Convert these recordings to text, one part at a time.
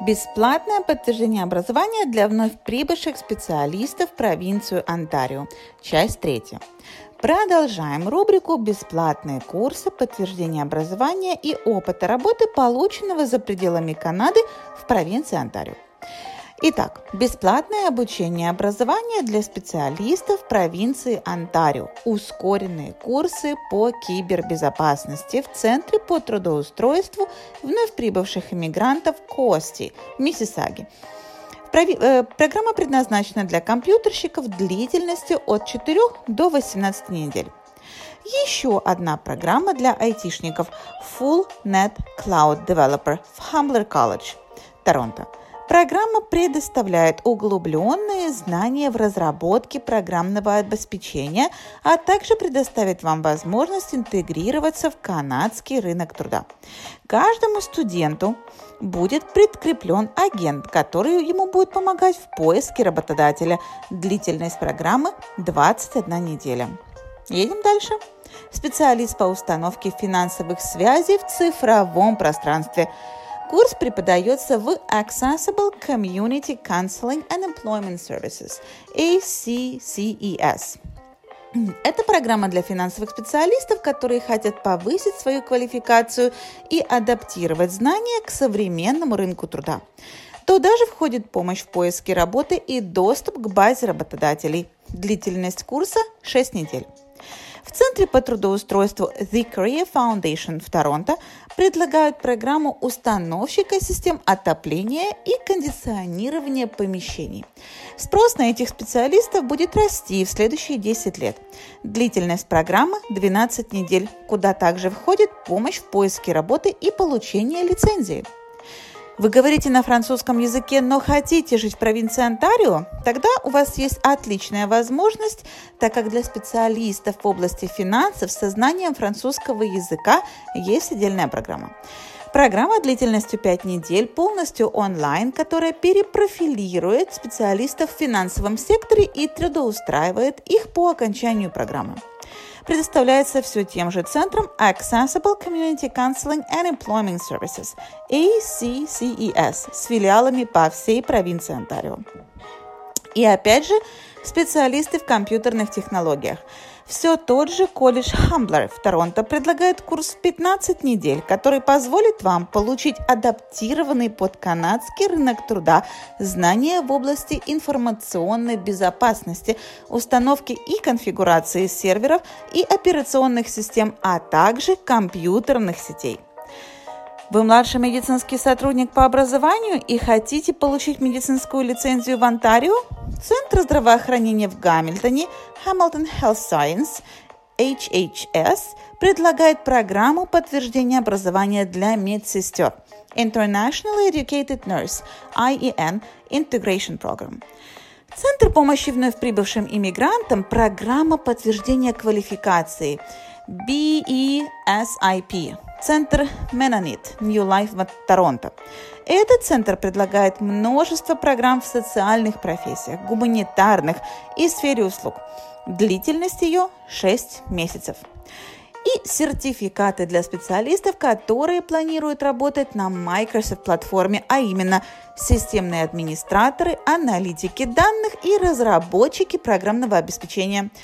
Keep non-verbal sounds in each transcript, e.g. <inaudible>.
Бесплатное подтверждение образования для вновь прибывших специалистов в провинцию Онтарио. Часть третья. Продолжаем рубрику «Бесплатные курсы подтверждения образования и опыта работы, полученного за пределами Канады в провинции Онтарио». Итак, бесплатное обучение и образование для специалистов провинции Онтарио. Ускоренные курсы по кибербезопасности в Центре по трудоустройству вновь прибывших иммигрантов Кости, Миссисаги. Э, программа предназначена для компьютерщиков длительностью от 4 до 18 недель. Еще одна программа для айтишников Full Net Cloud Developer в Humbler College, Торонто – Программа предоставляет углубленные знания в разработке программного обеспечения, а также предоставит вам возможность интегрироваться в канадский рынок труда. Каждому студенту будет прикреплен агент, который ему будет помогать в поиске работодателя. Длительность программы 21 неделя. Едем дальше. Специалист по установке финансовых связей в цифровом пространстве – Курс преподается в Accessible Community Counseling and Employment Services, ACCES. <clears throat> Это программа для финансовых специалистов, которые хотят повысить свою квалификацию и адаптировать знания к современному рынку труда. Туда же входит помощь в поиске работы и доступ к базе работодателей. Длительность курса 6 недель. В Центре по трудоустройству The Career Foundation в Торонто предлагают программу установщика систем отопления и кондиционирования помещений. Спрос на этих специалистов будет расти в следующие 10 лет. Длительность программы 12 недель, куда также входит помощь в поиске работы и получение лицензии. Вы говорите на французском языке, но хотите жить в провинции Онтарио? Тогда у вас есть отличная возможность, так как для специалистов в области финансов с сознанием французского языка есть отдельная программа. Программа длительностью 5 недель полностью онлайн, которая перепрофилирует специалистов в финансовом секторе и трудоустраивает их по окончанию программы предоставляется все тем же центром Accessible Community Counseling and Employment Services, ACCES, с филиалами по всей провинции Онтарио. И опять же, специалисты в компьютерных технологиях – все тот же колледж Хамблер в Торонто предлагает курс в 15 недель, который позволит вам получить адаптированный под канадский рынок труда знания в области информационной безопасности, установки и конфигурации серверов и операционных систем, а также компьютерных сетей. Вы младший медицинский сотрудник по образованию и хотите получить медицинскую лицензию в Онтарио? Центр здравоохранения в Гамильтоне Hamilton Health Science HHS предлагает программу подтверждения образования для медсестер Internationally Educated Nurse IEN Integration Program. Центр помощи вновь прибывшим иммигрантам – программа подтверждения квалификации BESIP Центр Менонит New Life в Торонто. Этот центр предлагает множество программ в социальных профессиях, гуманитарных и сфере услуг. Длительность ее 6 месяцев. И сертификаты для специалистов, которые планируют работать на Microsoft платформе, а именно системные администраторы, аналитики данных и разработчики программного обеспечения –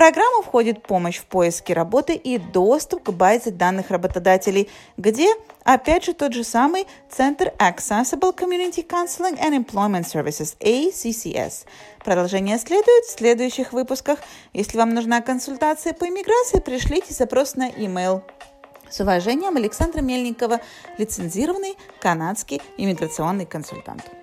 программу входит помощь в поиске работы и доступ к базе данных работодателей, где, опять же, тот же самый Центр Accessible Community Counseling and Employment Services, ACCS. Продолжение следует в следующих выпусках. Если вам нужна консультация по иммиграции, пришлите запрос на e-mail. С уважением, Александра Мельникова, лицензированный канадский иммиграционный консультант.